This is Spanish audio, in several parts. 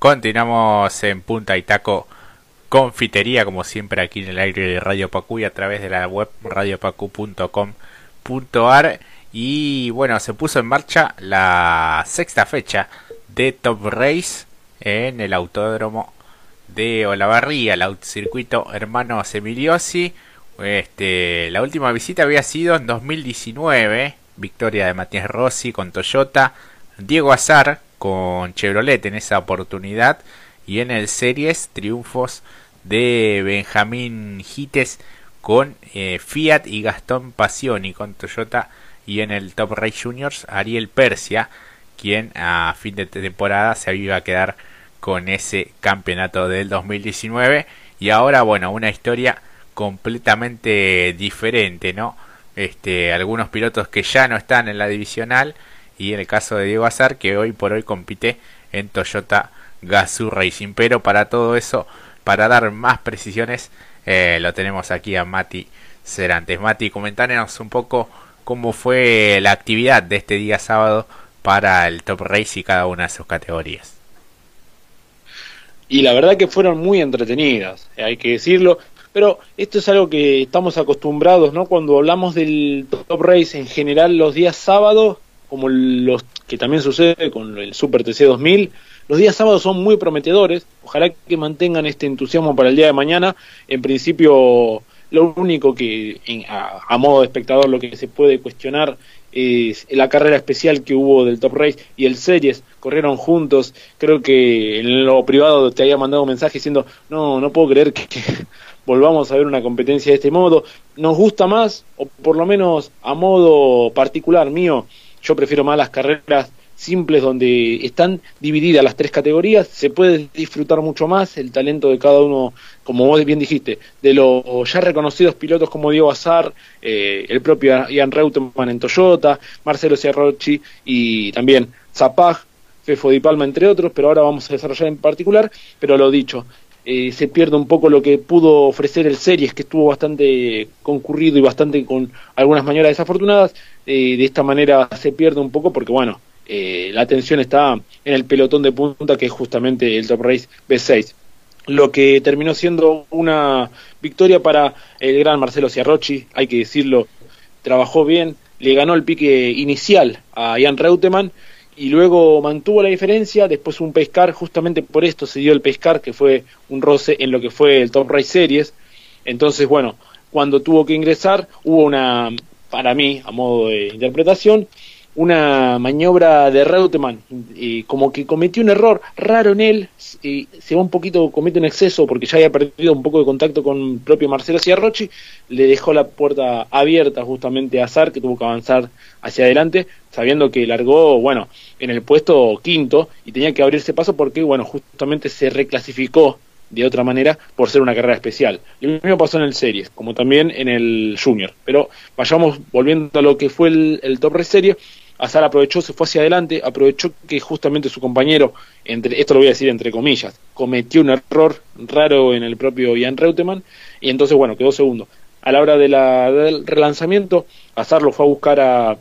Continuamos en Punta y Taco Confitería, como siempre aquí en el aire de Radio Pacu y a través de la web radiopacu.com.ar. Y bueno, se puso en marcha la sexta fecha de Top Race en el autódromo de Olavarría, el circuito Hermanos Emiliosi. Este, la última visita había sido en 2019, victoria de Matías Rossi con Toyota, Diego Azar con Chevrolet en esa oportunidad y en el Series triunfos de Benjamín Gites con eh, Fiat y Gastón Pasioni con Toyota y en el Top Race Juniors Ariel Persia quien a fin de temporada se iba a quedar con ese campeonato del 2019 y ahora bueno una historia completamente diferente no este algunos pilotos que ya no están en la divisional y en el caso de Diego Azar que hoy por hoy compite en Toyota Gazoo Racing. Pero para todo eso, para dar más precisiones, eh, lo tenemos aquí a Mati Cerantes. Mati, comentanos un poco cómo fue la actividad de este día sábado para el Top Race y cada una de sus categorías. Y la verdad que fueron muy entretenidas, hay que decirlo. Pero esto es algo que estamos acostumbrados, ¿no? Cuando hablamos del Top Race en general los días sábados, como los que también sucede con el Super TC 2000. Los días sábados son muy prometedores, ojalá que mantengan este entusiasmo para el día de mañana. En principio, lo único que a, modo de espectador lo que se puede cuestionar es la carrera especial que hubo del Top Race y el Series, corrieron juntos, creo que en lo privado te había mandado un mensaje diciendo, no, no puedo creer que volvamos a ver una competencia de este modo, nos gusta más, o por lo menos a modo particular mío, yo prefiero más las carreras simples donde están divididas las tres categorías, se puede disfrutar mucho más el talento de cada uno, como vos bien dijiste, de los ya reconocidos pilotos como Diego Azar, eh, el propio Ian Reutemann en Toyota, Marcelo Ciarrochi y también Zapag, Fefo Di Palma, entre otros, pero ahora vamos a desarrollar en particular, pero lo dicho, eh, se pierde un poco lo que pudo ofrecer el Series, que estuvo bastante concurrido y bastante con algunas maniobras desafortunadas. Eh, de esta manera se pierde un poco porque, bueno, eh, la atención está en el pelotón de punta, que es justamente el Top Race B6. Lo que terminó siendo una victoria para el gran Marcelo Ciarrochi, hay que decirlo, trabajó bien, le ganó el pique inicial a Jan Reutemann y luego mantuvo la diferencia, después un pescar, justamente por esto se dio el pescar, que fue un roce en lo que fue el Top Race Series. Entonces, bueno, cuando tuvo que ingresar, hubo una, para mí, a modo de interpretación, una maniobra de Reutemann, y como que cometió un error raro en él, y se va un poquito, comete un exceso porque ya había perdido un poco de contacto con el propio Marcelo Ciarrochi, le dejó la puerta abierta justamente a Azar, que tuvo que avanzar hacia adelante, sabiendo que largó, bueno, en el puesto quinto y tenía que abrirse paso porque, bueno, justamente se reclasificó de otra manera por ser una carrera especial. Lo mismo pasó en el Series, como también en el Junior. Pero vayamos volviendo a lo que fue el, Top Race Series. Azar aprovechó, se fue hacia adelante, aprovechó que justamente su compañero, entre, esto lo voy a decir entre comillas, cometió un error raro en el propio Ian Reutemann y entonces, bueno, quedó segundo. A la hora del relanzamiento, Azar lo fue a buscar a,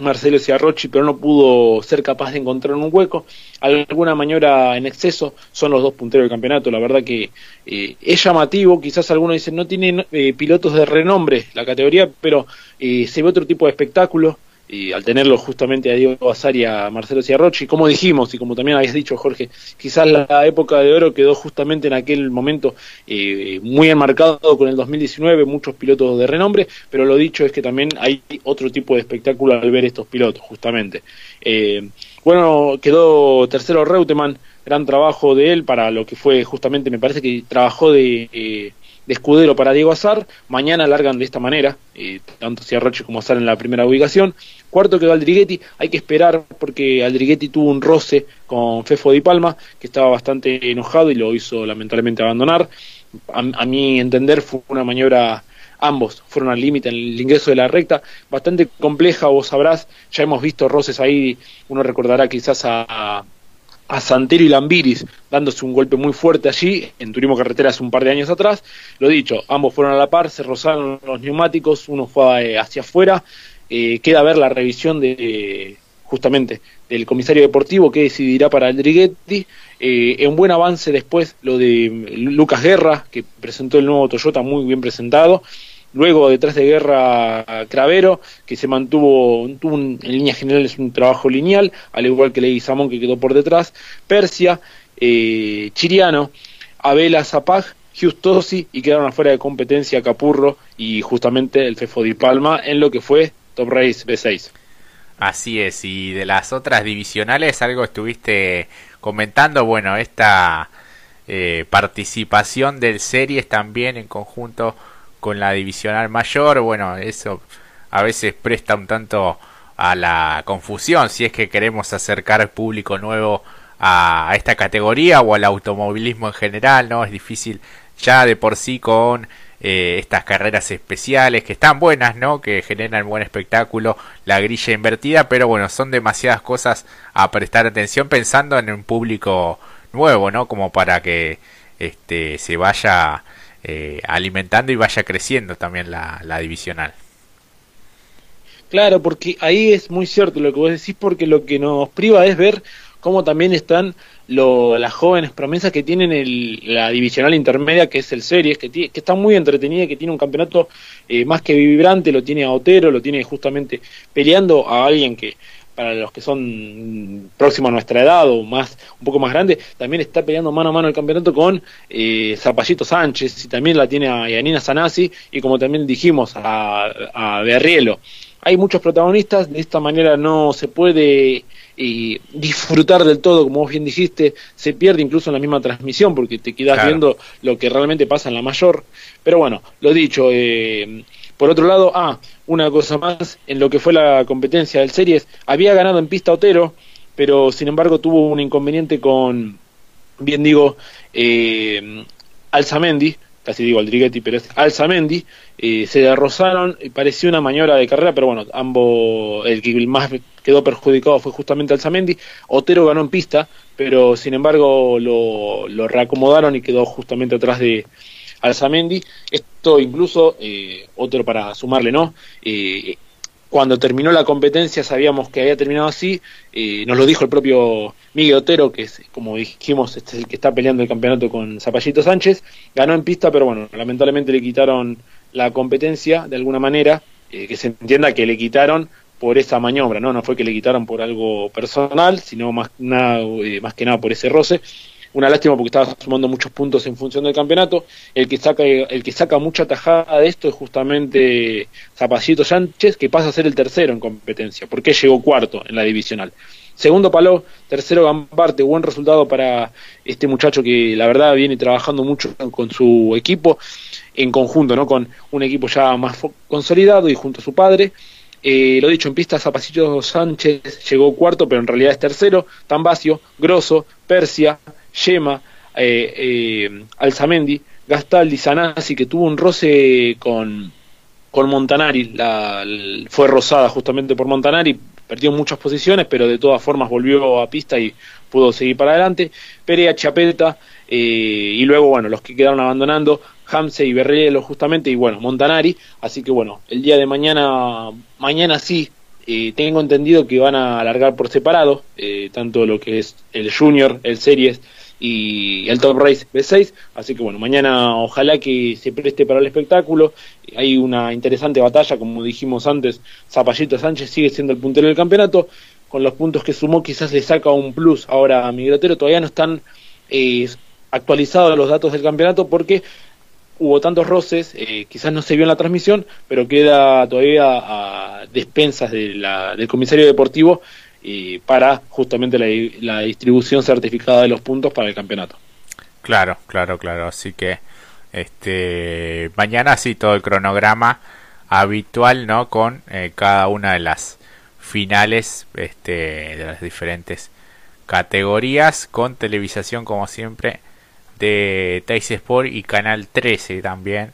Marcelo Ciarrochi, pero no pudo ser capaz de encontrar un hueco. Alguna maniobra en exceso son los dos punteros del campeonato. La verdad que eh, es llamativo. Quizás algunos dicen no tiene eh, pilotos de renombre la categoría, pero eh, se ve otro tipo de espectáculo y al tenerlo justamente a Diego Azar y a Marcelo Ciarrochi, como dijimos y como también habías dicho Jorge, quizás la época de oro quedó justamente en aquel momento eh, muy enmarcado con el 2019, muchos pilotos de renombre, pero lo dicho es que también hay otro tipo de espectáculo al ver estos pilotos, justamente. Eh, bueno, quedó tercero Reutemann, gran trabajo de él para lo que fue justamente, me parece que trabajó de... Eh, de escudero para Diego Azar. Mañana largan de esta manera, eh, tanto Ciarroche como Azar en la primera ubicación. Cuarto quedó Aldriguetti, hay que esperar porque Aldriguetti tuvo un roce con Fefo Di Palma, que estaba bastante enojado y lo hizo lamentablemente abandonar. A, mi entender fue una maniobra ambos fueron al límite en el ingreso de la recta, bastante compleja, vos sabrás, ya hemos visto roces ahí, uno recordará quizás a, a Santero y Lambiris dándose un golpe muy fuerte allí en Turismo Carretera hace un par de años atrás. Lo dicho, ambos fueron a la par, se rozaron los neumáticos, uno fue eh, hacia afuera. Eh, queda ver la revisión de justamente del comisario deportivo que decidirá para Aldriguetti. Eh, en buen avance después lo de Lucas Guerra, que presentó el nuevo Toyota muy bien presentado. Luego, detrás de Guerra, Cravero, que se mantuvo, tuvo en líneas generales un trabajo lineal, al igual que Samón que quedó por detrás. Persia, eh, Chiriano, Abela Zapag, Justosi y quedaron afuera de competencia Capurro y justamente el Fefo Di Palma en lo que fue Top Race B6. Así es, y de las otras divisionales algo estuviste comentando, bueno, esta eh, participación del series también en conjunto con la divisional mayor, bueno, eso a veces presta un tanto a la confusión si es que queremos acercar público nuevo a, esta categoría o al automovilismo en general, ¿no? Es difícil ya de por sí con eh, estas carreras especiales que están buenas, ¿no? Que generan buen espectáculo, la grilla invertida, pero bueno, son demasiadas cosas a prestar atención pensando en un público nuevo, ¿no? Como para que este se vaya eh, alimentando y vaya creciendo también la, la divisional. Claro, porque ahí es muy cierto lo que vos decís, porque lo que nos priva es ver cómo también están las jóvenes promesas que tienen el, la divisional intermedia, que es el Series, que, que está muy entretenida, que tiene un campeonato eh, más que vibrante, lo tiene a Otero, lo tiene justamente peleando a alguien que para los que son próximos a nuestra edad o más un poco más grande, también está peleando mano a mano el campeonato con eh, Zapallito Sánchez y también la tiene a Yanina Sanasi y como también dijimos a, a Berrielo. Hay muchos protagonistas, de esta manera no se puede y disfrutar del todo, como vos bien dijiste, se pierde incluso en la misma transmisión porque te quedas viendo lo que realmente pasa en la mayor. Pero bueno, lo dicho, eh, por otro lado, ah, una cosa más, en lo que fue la competencia del Series, había ganado en pista Otero, pero sin embargo tuvo un inconveniente con, bien digo, eh, Alzamendi, casi digo Aldriguetti, pero es Alzamendi, eh, se rozaron, pareció una maniobra de carrera, pero bueno, ambos, el que más quedó perjudicado fue justamente Alzamendi, Otero ganó en pista, pero sin embargo lo, reacomodaron y quedó justamente atrás de Alzamendi, incluso, eh, Otero para sumarle, ¿no? Eh, cuando terminó la competencia sabíamos que había terminado así, eh, nos lo dijo el propio Miguel Otero, que es, como dijimos, este es el que está peleando el campeonato con Zapallito Sánchez, ganó en pista, pero bueno, lamentablemente le quitaron la competencia de alguna manera, eh, que se entienda que le quitaron por esa maniobra, ¿no? No fue que le quitaron por algo personal, sino más, nada, eh, más que nada por ese roce. Una lástima porque estaba sumando muchos puntos en función del campeonato. El que saca, el que saca mucha tajada de esto es justamente Zapallito Sánchez, que pasa a ser el tercero en competencia, porque llegó cuarto en la divisional. Segundo Paló, tercero Gambarte, buen resultado para este muchacho que la verdad viene trabajando mucho con su equipo, en conjunto, ¿no? Con un equipo ya más consolidado y junto a su padre. Eh, lo dicho, en pista Zapacillo Sánchez llegó cuarto, pero en realidad es tercero. Tambacio, Grosso, Persia, Yema, eh, eh, Alzamendi, Gastaldi, Sanasi, que tuvo un roce con, con Montanari, la, fue rosada justamente por Montanari, perdió muchas posiciones, pero de todas formas volvió a pista y pudo seguir para adelante. Perea, Chapeta, eh, y luego, bueno, los que quedaron abandonando, Hamse y Berrielo justamente, y bueno, Montanari. Así que bueno, el día de mañana, mañana sí, eh, tengo entendido que van a alargar por separado, tanto lo que es el Junior, el Series y el Top Race B6. Así que bueno, mañana ojalá que se preste para el espectáculo. Hay una interesante batalla, como dijimos antes, Zapallito Sánchez sigue siendo el puntero del campeonato. Con los puntos que sumó quizás le saca un plus ahora a Migrotero. Todavía no están eh, actualizados los datos del campeonato porque hubo tantos roces, eh, quizás no se vio en la transmisión, pero queda todavía a despensas de la, del comisario deportivo eh, para justamente la, distribución certificada de los puntos para el campeonato. Claro, claro, claro. Así que este mañana sí todo el cronograma habitual, ¿no? Con eh, cada una de las finales este, de las diferentes categorías con televisación como siempre de Tais Sport y Canal 13 también.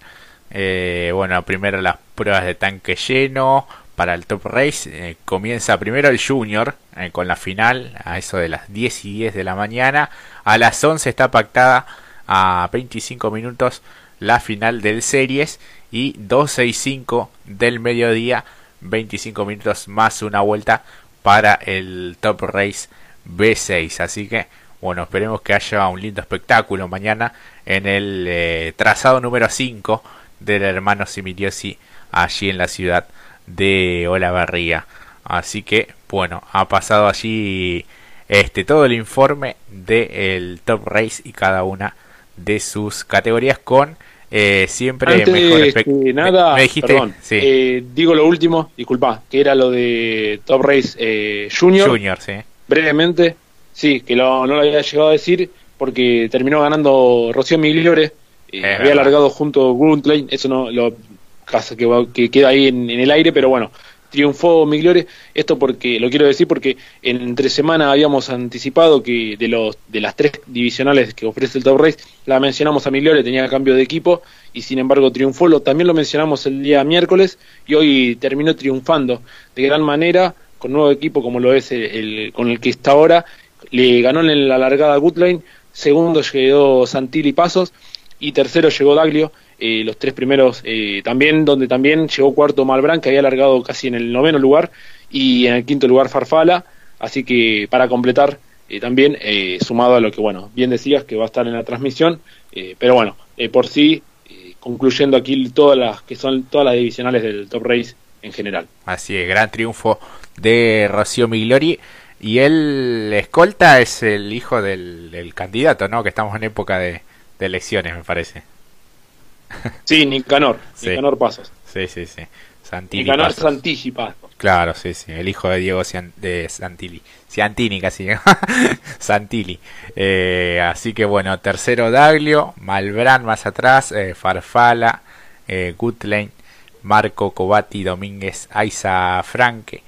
Eh, bueno, primero las pruebas de tanque lleno para el Top Race. Eh, comienza primero el Junior eh, con la final a eso de las 10 y 10 de la mañana. A las 11 está pactada a 25 minutos la final del Series y 12 y 5 del mediodía, 25 minutos más una vuelta para el Top Race B6. Así que, bueno, esperemos que haya un lindo espectáculo mañana en el eh, trazado número 5 del hermano Similiosi allí en la ciudad de Olavarría. Así que, bueno, ha pasado allí este todo el informe del Top Race y cada una de sus categorías con eh, siempre mejor que nada, perdón, eh, digo lo último, disculpa, que era lo de Top Race eh, Junior. Junior, sí. Brevemente, sí, que no lo había llegado a decir porque terminó ganando Rocío Migliore, había alargado junto a Grundlane, eso no lo que, que queda ahí en, el aire, pero bueno, triunfó Migliore. Esto porque lo quiero decir porque en entre semana habíamos anticipado que de los de las tres divisionales que ofrece el Top Race, la mencionamos a Migliore, tenía cambio de equipo y sin embargo triunfó. Lo, también lo mencionamos el día miércoles y hoy terminó triunfando de gran manera con nuevo equipo como lo es el, con el que está ahora. Le ganó en la largada Goodline, segundo llegó Santilli Pasos y tercero llegó Daglio eh, los tres primeros eh, también, donde también llegó cuarto Malbrán, que había alargado casi en el noveno lugar, y en el quinto lugar Farfala, así que para completar eh, también, sumado a lo que, bueno, bien decías, que va a estar en la transmisión, pero bueno, por sí, concluyendo aquí todas las que son todas las divisionales del Top Race en general. Así es, gran triunfo de Rocío Migliori. Y el escolta es el hijo del, candidato, ¿no? Que estamos en época de elecciones, me parece. Sí, Nicanor, Nicanor Pasos. Sí, sí, sí. Santini Nicanor Santigi Claro, sí, sí, el hijo de Diego de Santilli. Ciantini casi, Santilli. Eh, así que bueno, tercero Daglio, Malbrán más atrás, eh, Farfala, eh, Gutlane, Marco Cobati, Domínguez, Aiza Franque.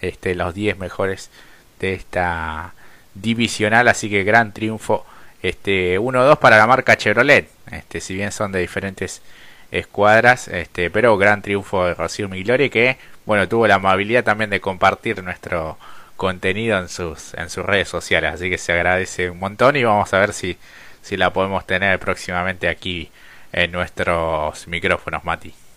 Este, los 10 mejores de esta divisional, así que gran triunfo este 1-2 para la marca Chevrolet. Este, si bien son de diferentes escuadras, este, pero gran triunfo de Rocío Migliori que, bueno, tuvo la amabilidad también de compartir nuestro contenido en sus en sus redes sociales, así que se agradece un montón y vamos a ver si si la podemos tener próximamente aquí en nuestros micrófonos, Mati.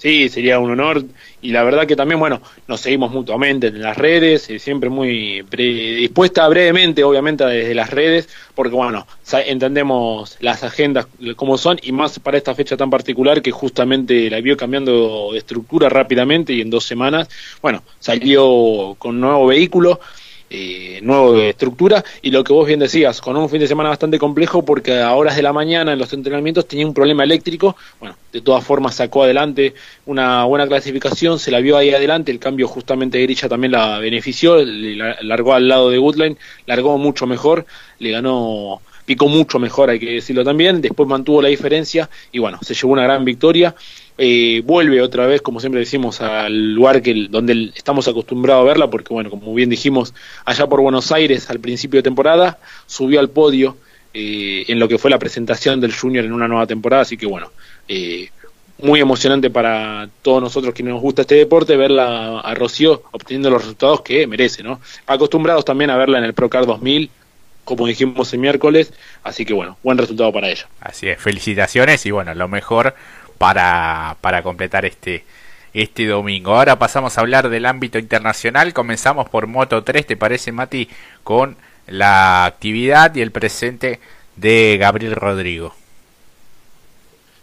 Sí, sería un honor. Y la verdad que también, bueno, nos seguimos mutuamente en las redes, eh, siempre muy dispuesta brevemente, obviamente, desde las redes, porque bueno, entendemos las agendas como son y más para esta fecha tan particular que justamente la vio cambiando de estructura rápidamente y en dos semanas, bueno, salió con nuevo vehículo, eh, nuevo de estructura. Y lo que vos bien decías, con un fin de semana bastante complejo porque a horas de la mañana en los entrenamientos tenía un problema eléctrico, bueno, de todas formas sacó adelante una buena clasificación, se la vio ahí adelante, el cambio justamente de grilla también la benefició, largó al lado de Woodline, largó mucho mejor, le ganó picó mucho mejor, hay que decirlo también, después mantuvo la diferencia y bueno, se llevó una gran victoria. Eh, vuelve otra vez, como siempre decimos, al lugar que donde estamos acostumbrados a verla, porque bueno, como bien dijimos, allá por Buenos Aires al principio de temporada, subió al podio eh, en lo que fue la presentación del Junior en una nueva temporada, así que bueno, eh, muy emocionante para todos nosotros que nos gusta este deporte, verla a Rocío obteniendo los resultados que merece, ¿no? Acostumbrados también a verla en el Procar 2000, como dijimos el miércoles, así que bueno, buen resultado para ella. Así es, felicitaciones y bueno, lo mejor para, para completar este, este domingo. Ahora pasamos a hablar del ámbito internacional. Comenzamos por Moto 3, ¿te parece, Mati? Con la actividad y el presente de Gabriel Rodrigo.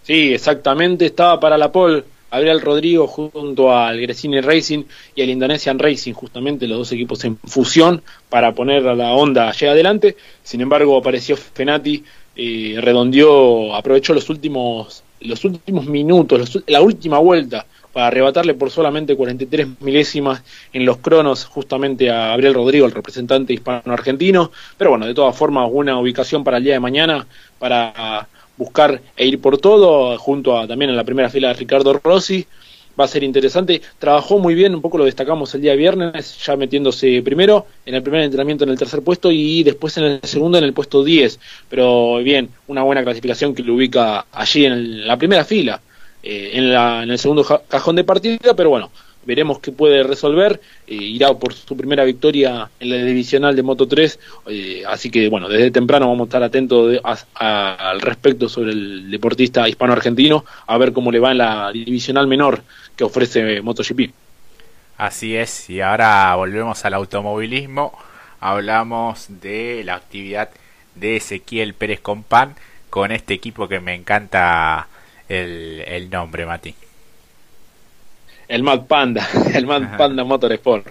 Sí, exactamente. Estaba para la pole Gabriel Rodrigo junto al Gresini Racing y al Indonesian Racing, justamente los dos equipos en fusión para poner a la onda allá adelante. Sin embargo, apareció Fenati, eh, redondeó, aprovechó los últimos los últimos minutos, la última vuelta, para arrebatarle por solamente 43 milésimas en los cronos justamente a Gabriel Rodrigo, el representante hispano-argentino. Pero bueno, de todas formas, una ubicación para el día de mañana para buscar e ir por todo, junto a también en la primera fila de Ricardo Rossi. Va a ser interesante. Trabajó muy bien, un poco lo destacamos el día viernes, ya metiéndose primero en el primer entrenamiento en el tercer puesto y después en el segundo en el puesto 10. Pero bien, una buena clasificación que lo ubica allí en, la primera fila, eh, en, la, en el segundo cajón de partida, pero bueno, veremos qué puede resolver. Eh, irá por su primera victoria en la divisional de Moto 3, eh, así que bueno, desde temprano vamos a estar atentos al respecto sobre el deportista hispano-argentino, a ver cómo le va en la divisional menor que ofrece MotoGP. Así es, y ahora volvemos al automovilismo. Hablamos de la actividad de Ezequiel Pérez Compán con este equipo que me encanta el, el nombre, Mati. El Mad Panda, el Mad Panda Motorsport.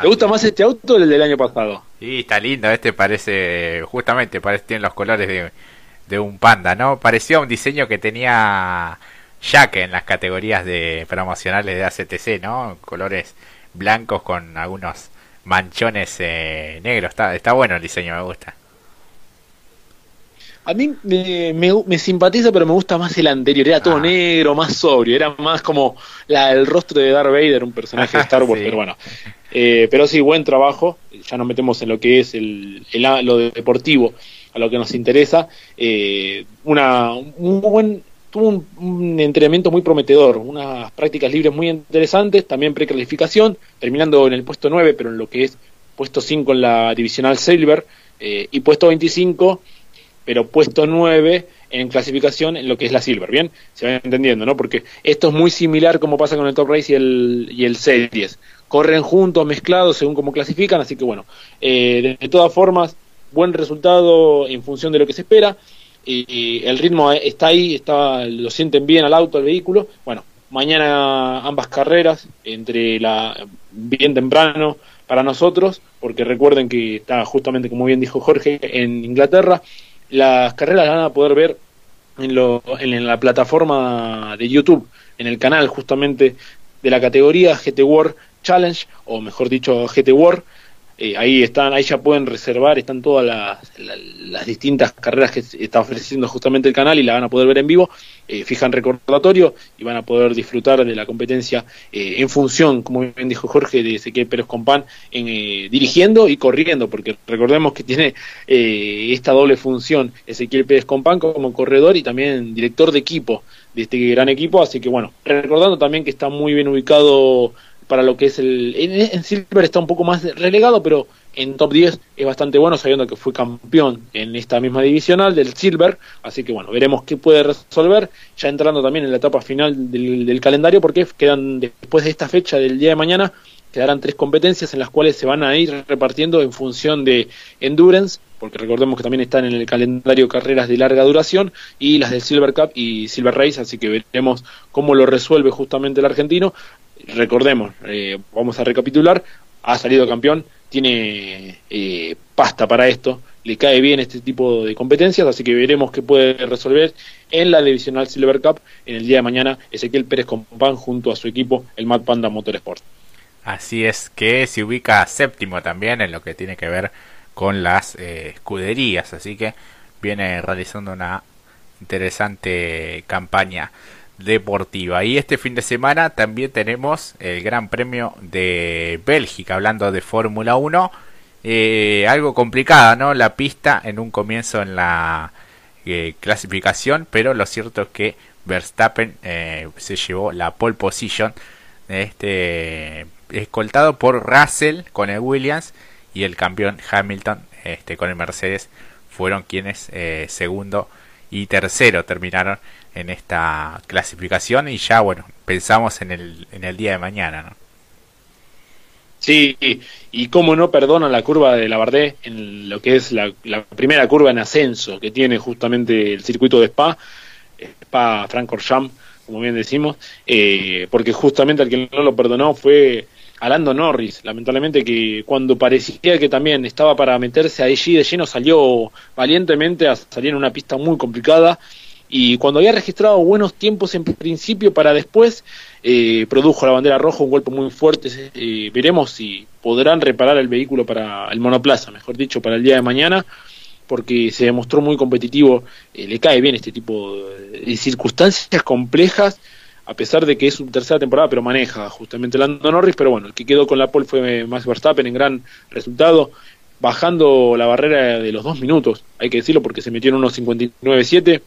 ¿Te gusta más este auto o el del año pasado? Sí, está lindo, este parece, justamente, parece, tiene los colores de, de un panda, ¿no? Parecía un diseño que tenía Jack en las categorías de promocionales de ACTC, ¿no? Colores blancos con algunos manchones eh, negros. Está, está bueno el diseño, me gusta. A mí me, me, simpatiza, pero me gusta más el anterior. Era todo ah. negro, más sobrio. Era más como la, el rostro de Darth Vader, un personaje de Star Wars. Pero bueno, eh, pero sí, buen trabajo. Ya nos metemos en lo que es el, el lo deportivo, a lo que nos interesa. Eh, una, un buen tuvo un, entrenamiento muy prometedor, unas prácticas libres muy interesantes, también preclasificación, terminando en el puesto 9, pero en lo que es puesto 5 en la divisional Silver, eh, y puesto 25 pero puesto 9 en clasificación en lo que es la Silver, ¿bien? Se va entendiendo, ¿no? Porque esto es muy similar como pasa con el Top Race y el, y el Series. Corren juntos, mezclados, según cómo clasifican, así que bueno, eh, de, todas formas, buen resultado en función de lo que se espera. Y, el ritmo está ahí, está, lo sienten bien al auto, al vehículo. Bueno, mañana ambas carreras, entre la bien temprano para nosotros, porque recuerden que está justamente, como bien dijo Jorge, en Inglaterra las carreras las van a poder ver en, lo, en, la plataforma de YouTube, en el canal justamente de la categoría GT World Challenge, o mejor dicho GT World, eh, ahí están, ahí ya pueden reservar, están todas las, distintas carreras que está ofreciendo justamente el canal y la van a poder ver en vivo. Eh, fijan recordatorio y van a poder disfrutar de la competencia eh, en función, como bien dijo Jorge, de Ezequiel Pérez Compán, en, dirigiendo y corriendo, porque recordemos que tiene esta doble función Ezequiel Pérez Compán como corredor y también director de equipo de este gran equipo, así que bueno, recordando también que está muy bien ubicado para lo que es el... En, Silver está un poco más relegado, pero en top 10 es bastante bueno, sabiendo que fue campeón en esta misma divisional del Silver, así que bueno, veremos qué puede resolver, ya entrando también en la etapa final del, calendario, porque quedan después de esta fecha del día de mañana, quedarán tres competencias en las cuales se van a ir repartiendo en función de endurance, porque recordemos que también están en el calendario carreras de larga duración y las del Silver Cup y Silver Race, así que veremos cómo lo resuelve justamente el argentino recordemos, eh, vamos a recapitular, ha salido campeón, tiene eh, pasta para esto, le cae bien este tipo de competencias, así que veremos qué puede resolver en la divisional Silver Cup en el día de mañana Ezequiel Pérez Compán junto a su equipo, el Mad Panda Motorsport. Así es que se ubica séptimo también en lo que tiene que ver con las eh, escuderías, así que viene realizando una interesante campaña deportiva. Y este fin de semana también tenemos el Gran Premio de Bélgica, hablando de Fórmula 1. Eh, algo complicada, ¿no? La pista en un comienzo en la eh, clasificación, pero lo cierto es que Verstappen se llevó la pole position, este escoltado por Russell con el Williams y el campeón Hamilton este, con el Mercedes fueron quienes segundo y tercero terminaron en esta clasificación y ya bueno pensamos en el, en el día de mañana ¿no? Sí, y cómo no perdona la curva de la Bardé en lo que es la, primera curva en ascenso que tiene justamente el circuito de Spa, Spa Francorchamps, como bien decimos, eh, porque justamente al que no lo perdonó fue Alando Norris, lamentablemente que cuando parecía que también estaba para meterse allí de lleno salió valientemente a en una pista muy complicada y cuando había registrado buenos tiempos en principio para después, eh, produjo la bandera roja, un golpe muy fuerte. Eh, veremos si podrán reparar el vehículo para el monoplaza, mejor dicho, para el día de mañana, porque se demostró muy competitivo. Eh, le cae bien este tipo de circunstancias complejas, a pesar de que es su tercera temporada, pero maneja justamente Lando Norris. Pero bueno, el que quedó con la pole fue Max Verstappen en gran resultado bajando la barrera de los dos minutos, hay que decirlo porque se metió en unos 59.7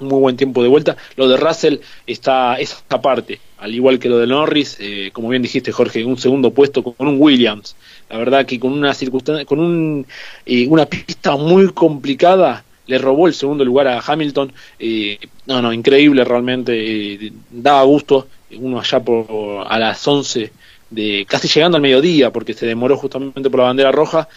muy buen tiempo de vuelta. Lo de Russell está esa parte, al igual que lo de Norris, eh, como bien dijiste Jorge, un segundo puesto con un Williams. La verdad que con una circunstancia, con un, eh, una pista muy complicada, le robó el segundo lugar a Hamilton. Eh, no, no, increíble realmente, daba gusto. Uno allá por a las 11 de casi llegando al mediodía, porque se demoró justamente por la bandera roja,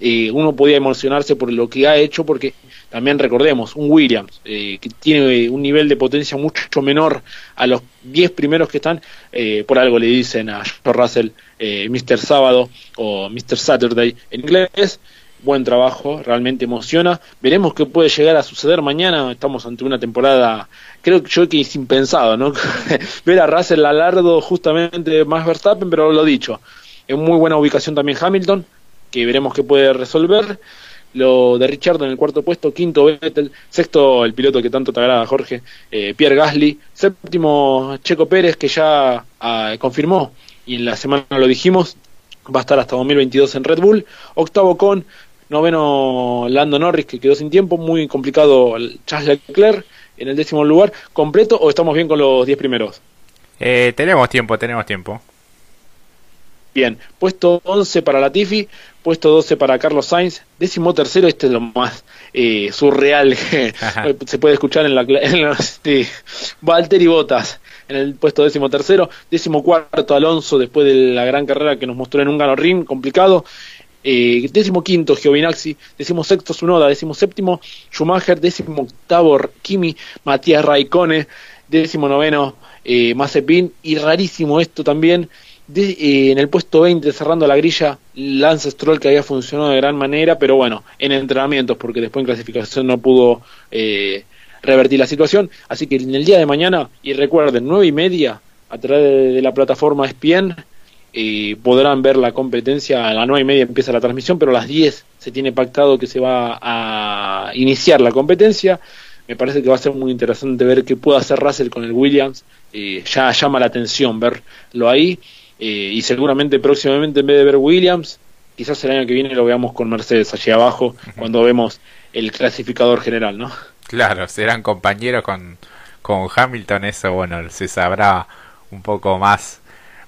eh, uno podía emocionarse por lo que ha hecho, porque también recordemos, un Williams eh, que tiene un nivel de potencia mucho menor a los 10 primeros que están, eh, por algo le dicen a George Russell Mr. Sábado o Mr. Saturday en inglés, buen trabajo, realmente emociona. Veremos qué puede llegar a suceder mañana. Estamos ante una temporada, creo que yo que es impensado, ¿no? Ver a Russell largo justamente más Verstappen, pero lo dicho, en muy buena ubicación también Hamilton, que veremos qué puede resolver. Lo de Richard en el cuarto puesto, quinto Vettel, sexto el piloto que tanto te agrada, Jorge, eh, Pierre Gasly, séptimo Checo Pérez, que ya ah, confirmó, y en la semana lo dijimos, va a estar hasta 2022 en Red Bull, octavo con noveno Lando Norris que quedó sin tiempo, muy complicado Charles Leclerc en el décimo lugar, completo o estamos bien con los diez primeros? Eh, tenemos tiempo, tenemos tiempo. Bien, puesto 11 para Latifi, puesto 12 para Carlos Sainz, décimo tercero, este es lo más eh, surreal que se puede escuchar en la, en este, Valtteri Bottas en el puesto décimo tercero, décimo cuarto Alonso después de la gran carrera que nos mostró en un Ring complicado, eh, décimo quinto Giovinazzi, décimo sexto Sunoda, décimo séptimo Schumacher, décimo octavo Kimi, Matías Raikone, décimo noveno eh, Mazepin. Y rarísimo esto también, eh, en el puesto 20 cerrando la grilla Lance Stroll que había funcionado de gran manera, pero bueno, en entrenamientos porque después en clasificación no pudo eh, revertir la situación, así que en el día de mañana, y recuerden, nueve y media a través de la plataforma ESPN, eh, podrán ver la competencia, a las nueve y media empieza la transmisión, pero a las 10 se tiene pactado que se va a iniciar la competencia. Me parece que va a ser muy interesante ver qué puede hacer Russell con el Williams. Eh, ya llama la atención verlo ahí. Eh, y seguramente próximamente en vez de ver Williams, quizás el año que viene lo veamos con Mercedes allí abajo, cuando vemos el clasificador general, ¿no? Claro, serán compañeros con, con Hamilton, eso bueno, se sabrá un poco más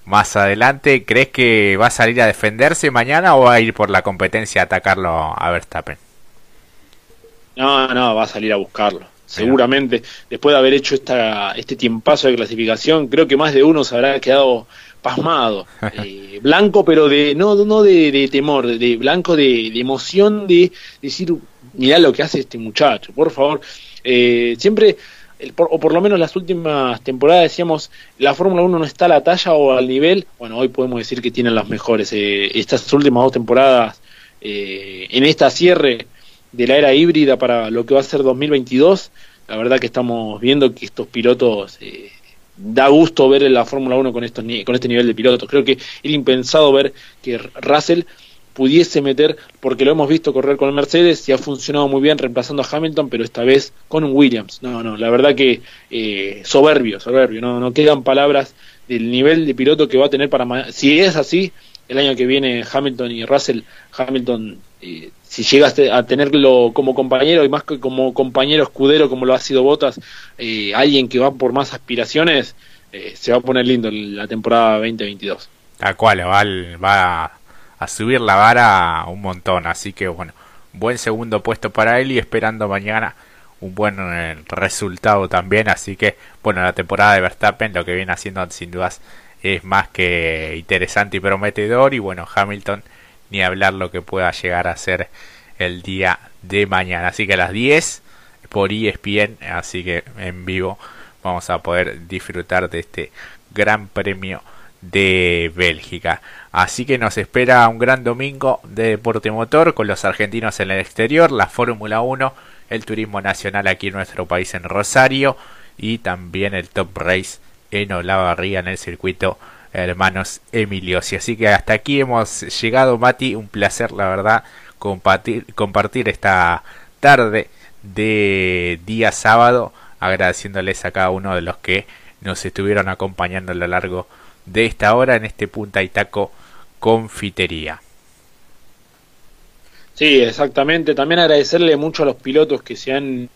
más adelante. ¿Crees que va a salir a defenderse mañana o va a ir por la competencia a atacarlo a Verstappen? No, no, va a salir a buscarlo. Seguramente, después de haber hecho esta, este tiempazo de clasificación, creo que más de uno se habrá quedado pasmado. Eh, blanco, pero de no, no de, temor, de, blanco de, emoción, de, decir, mirá lo que hace este muchacho, por favor. Eh, siempre o por lo menos las últimas temporadas decíamos, la Fórmula 1 no está a la talla o al nivel, bueno, hoy podemos decir que tienen las mejores. Eh, estas últimas dos temporadas, eh, en esta cierre de la era híbrida para lo que va a ser 2022, la verdad que estamos viendo que estos pilotos... Eh, da gusto ver la Fórmula 1 con, estos, con este nivel de pilotos. Creo que era impensado ver que Russell pudiese meter, porque lo hemos visto correr con Mercedes y ha funcionado muy bien reemplazando a Hamilton, pero esta vez con un Williams. No, no, la verdad que eh, soberbio, soberbio, no, no quedan palabras del nivel de piloto que va a tener para... Si es así, el año que viene Hamilton y Russell, Hamilton, eh, si llegas a tenerlo como compañero y más que como compañero escudero como lo ha sido Bottas, eh, alguien que va por más aspiraciones, se va a poner lindo la temporada 2022. Tal cual, va, va a subir la vara un montón. Así que bueno, buen segundo puesto para él y esperando mañana un buen eh, resultado también. Así que bueno, la temporada de Verstappen lo que viene haciendo sin dudas es más que interesante y prometedor. Y bueno, Hamilton ni hablar lo que pueda llegar a ser el día de mañana. Así que a las 10 por ESPN, así que en vivo vamos a poder disfrutar de este gran premio de Bélgica. Así que nos espera un gran domingo de deporte motor con los argentinos en el exterior, la Fórmula 1, el turismo nacional aquí en nuestro país en Rosario y también el Top Race en Olavarría en el circuito Hermanos Emiliosi. Así que hasta aquí hemos llegado, Mati. Un placer, la verdad, compartir, compartir esta tarde de día sábado, agradeciéndoles a cada uno de los que nos estuvieron acompañando a lo largo de de esta hora en este Punta y Taco Confitería. Sí, exactamente. También agradecerle mucho a los pilotos que se han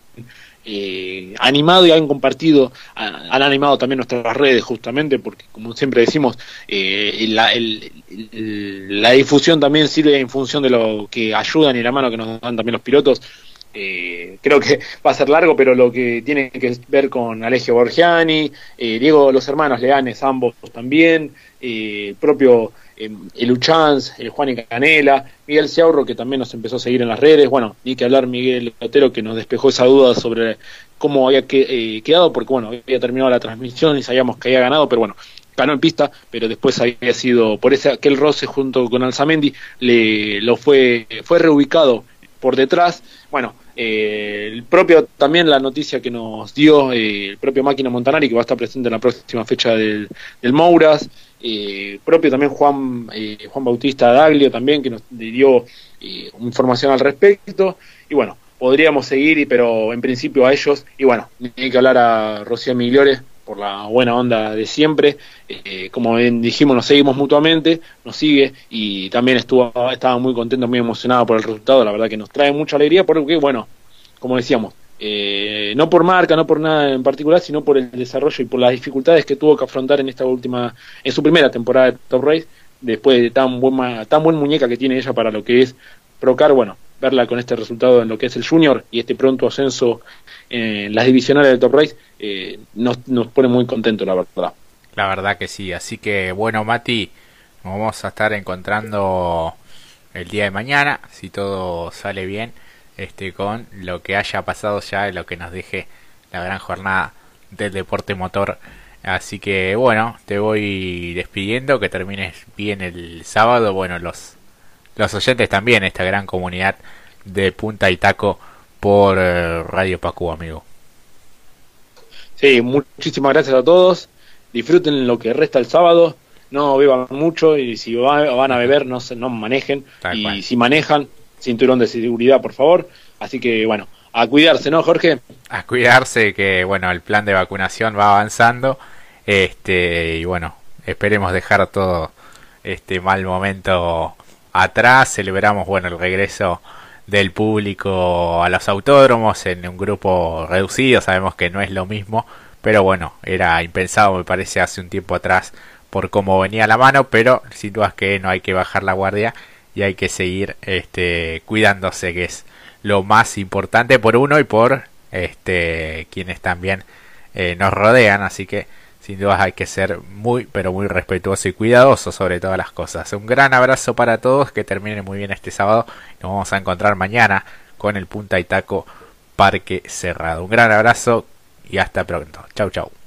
eh, animado y han compartido, han, animado también nuestras redes justamente, porque como siempre decimos, eh, la, difusión también sirve en función de lo que ayudan y la mano que nos dan también los pilotos eh, creo que va a ser largo, pero lo que tiene que ver con Alegio Borgiani, Diego, los hermanos Leanes, ambos también, el propio el Uchanz, el Juan y Canela, Miguel Ciaurro, que también nos empezó a seguir en las redes, bueno, ni que hablar Miguel Otero, que nos despejó esa duda sobre cómo había quedado, porque bueno, había terminado la transmisión y sabíamos que había ganado, pero bueno, ganó en pista, pero después había sido, por ese aquel roce junto con Alzamendi, le, lo fue, fue reubicado por detrás, bueno, eh, el propio también la noticia que nos dio eh, el propio Máquina Montanari que va a estar presente en la próxima fecha del, del Mouras eh, propio también Juan Juan Bautista Daglio también que nos dio información al respecto y bueno podríamos seguir pero en principio a ellos y bueno hay que hablar a Rocío Migliore por la buena onda de siempre. Eh, como dijimos, nos seguimos mutuamente, nos sigue y también estuvo, estaba muy contento, muy emocionado por el resultado. La verdad que nos trae mucha alegría porque, bueno, como decíamos, eh, no por marca, no por nada en particular, sino por el desarrollo y por las dificultades que tuvo que afrontar en esta última, en su primera temporada de Top Race, después de tan buen, tan buen muñeca que tiene ella para lo que es Procar, bueno, verla con este resultado en lo que es el Junior y este pronto ascenso en las divisionales del Top Race, eh, nos, nos pone muy contentos, la verdad. La verdad que sí, así que bueno, Mati, vamos a estar encontrando el día de mañana, si todo sale bien, este con lo que haya pasado ya, lo que nos deje la gran jornada del deporte motor. Así que bueno, te voy despidiendo, que termines bien el sábado. Bueno, los, los oyentes también, esta gran comunidad de Punta y Taco por eh, Radio Pacu, amigo. Sí, muchísimas gracias a todos. Disfruten lo que resta el sábado. No beban mucho y si van a beber, no, se, no manejen. y si manejan, cinturón de seguridad, por favor. Así que, bueno, a cuidarse, ¿no, Jorge? A cuidarse, que, bueno, el plan de vacunación va avanzando. Este, y bueno, esperemos dejar todo este mal momento atrás. Celebramos, bueno, el regreso del público a los autódromos en un grupo reducido, sabemos que no es lo mismo, pero bueno, era impensado me parece hace un tiempo atrás por cómo venía la mano, pero sin dudas que no hay que bajar la guardia y hay que seguir este cuidándose que es lo más importante por uno y por este quienes también eh, nos rodean, así que sin duda hay que ser muy, pero muy respetuoso y cuidadoso sobre todas las cosas. Un gran abrazo para todos, que termine muy bien este sábado. Nos vamos a encontrar mañana con el Punta y Taco Parque Cerrado. Un gran abrazo y hasta pronto. Chau, chau.